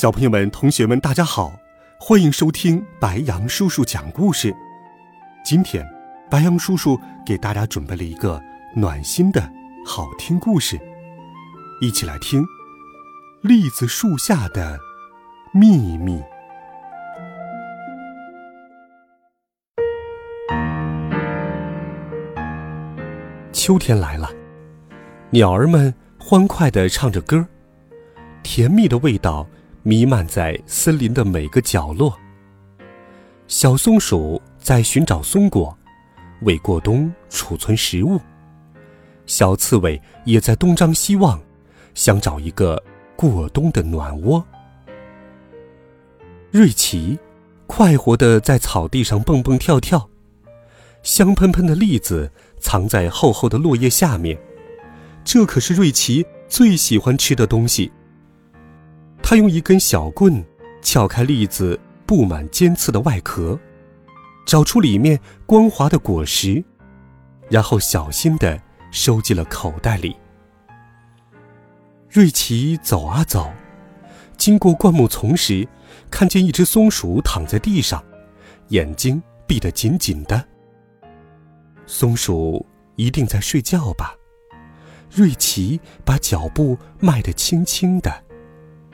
小朋友们、同学们，大家好，欢迎收听白羊叔叔讲故事。今天，白羊叔叔给大家准备了一个暖心的好听故事，一起来听《栗子树下的秘密》。秋天来了，鸟儿们欢快地唱着歌，甜蜜的味道。弥漫在森林的每个角落。小松鼠在寻找松果，为过冬储存食物。小刺猬也在东张西望，想找一个过冬的暖窝。瑞奇快活地在草地上蹦蹦跳跳，香喷喷的栗子藏在厚厚的落叶下面，这可是瑞奇最喜欢吃的东西。他用一根小棍撬开栗子布满尖刺的外壳，找出里面光滑的果实，然后小心地收进了口袋里。瑞奇走啊走，经过灌木丛时，看见一只松鼠躺在地上，眼睛闭得紧紧的。松鼠一定在睡觉吧？瑞奇把脚步迈得轻轻的。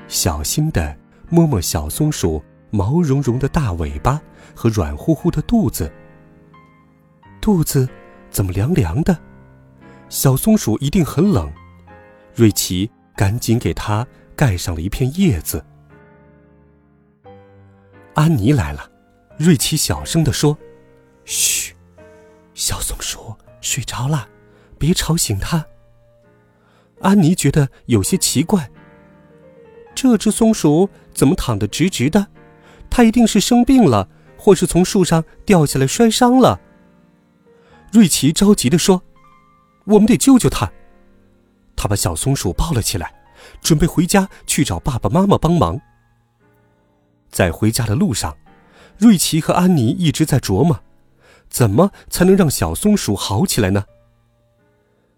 小心地摸摸小松鼠毛茸茸的大尾巴和软乎乎的肚子。肚子怎么凉凉的？小松鼠一定很冷。瑞奇赶紧给它盖上了一片叶子。安妮来了，瑞奇小声地说：“嘘，小松鼠睡着了，别吵醒它。”安妮觉得有些奇怪。这只松鼠怎么躺得直直的？它一定是生病了，或是从树上掉下来摔伤了。瑞奇着急地说：“我们得救救它。”他把小松鼠抱了起来，准备回家去找爸爸妈妈帮忙。在回家的路上，瑞奇和安妮一直在琢磨，怎么才能让小松鼠好起来呢？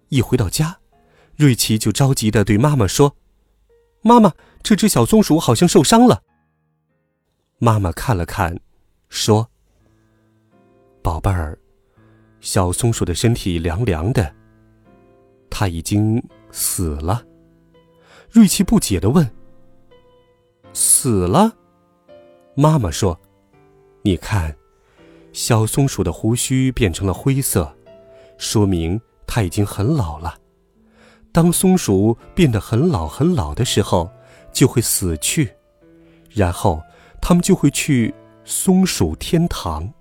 一回到家，瑞奇就着急地对妈妈说：“妈妈。”这只小松鼠好像受伤了。妈妈看了看，说：“宝贝儿，小松鼠的身体凉凉的，它已经死了。”瑞奇不解的问：“死了？”妈妈说：“你看，小松鼠的胡须变成了灰色，说明它已经很老了。当松鼠变得很老很老的时候。”就会死去，然后他们就会去松鼠天堂。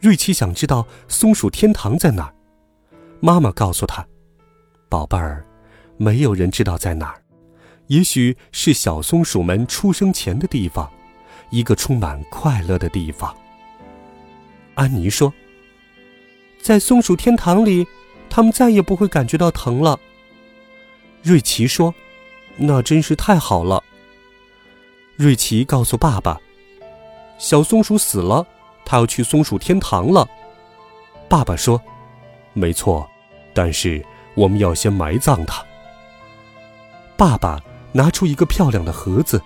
瑞奇想知道松鼠天堂在哪儿，妈妈告诉他：“宝贝儿，没有人知道在哪儿，也许是小松鼠们出生前的地方，一个充满快乐的地方。”安妮说：“在松鼠天堂里，他们再也不会感觉到疼了。”瑞奇说。那真是太好了。瑞奇告诉爸爸：“小松鼠死了，他要去松鼠天堂了。”爸爸说：“没错，但是我们要先埋葬它。”爸爸拿出一个漂亮的盒子，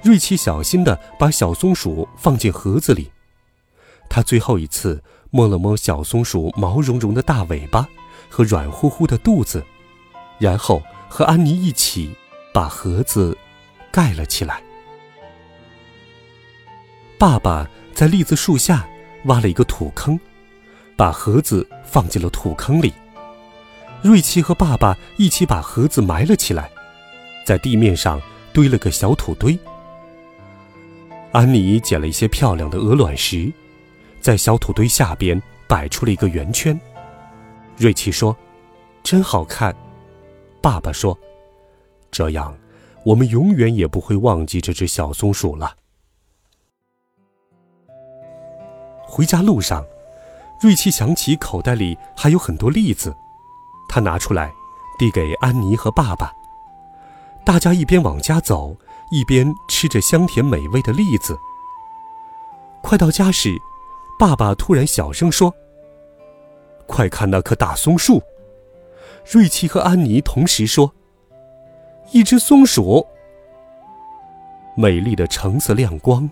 瑞奇小心地把小松鼠放进盒子里。他最后一次摸了摸小松鼠毛茸茸的大尾巴和软乎乎的肚子，然后和安妮一起。把盒子盖了起来。爸爸在栗子树下挖了一个土坑，把盒子放进了土坑里。瑞奇和爸爸一起把盒子埋了起来，在地面上堆了个小土堆。安妮捡了一些漂亮的鹅卵石，在小土堆下边摆出了一个圆圈。瑞奇说：“真好看。”爸爸说。这样，我们永远也不会忘记这只小松鼠了。回家路上，瑞奇想起口袋里还有很多栗子，他拿出来，递给安妮和爸爸。大家一边往家走，一边吃着香甜美味的栗子。快到家时，爸爸突然小声说：“快看那棵大松树！”瑞奇和安妮同时说：“一只松鼠。”美丽的橙色亮光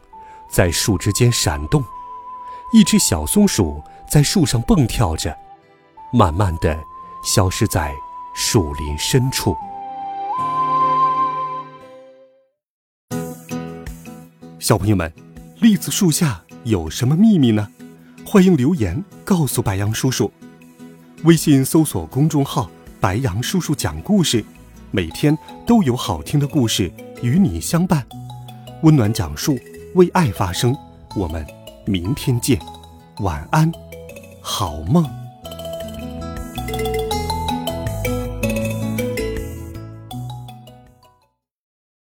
在树枝间闪动，一只小松鼠在树上蹦跳着，慢慢的消失在树林深处。小朋友们，栗子树下有什么秘密呢？欢迎留言告诉白杨叔叔。微信搜索公众号“白杨叔叔讲故事”，每天都有好听的故事与你相伴。温暖讲述，为爱发声。我们明天见，晚安，好梦。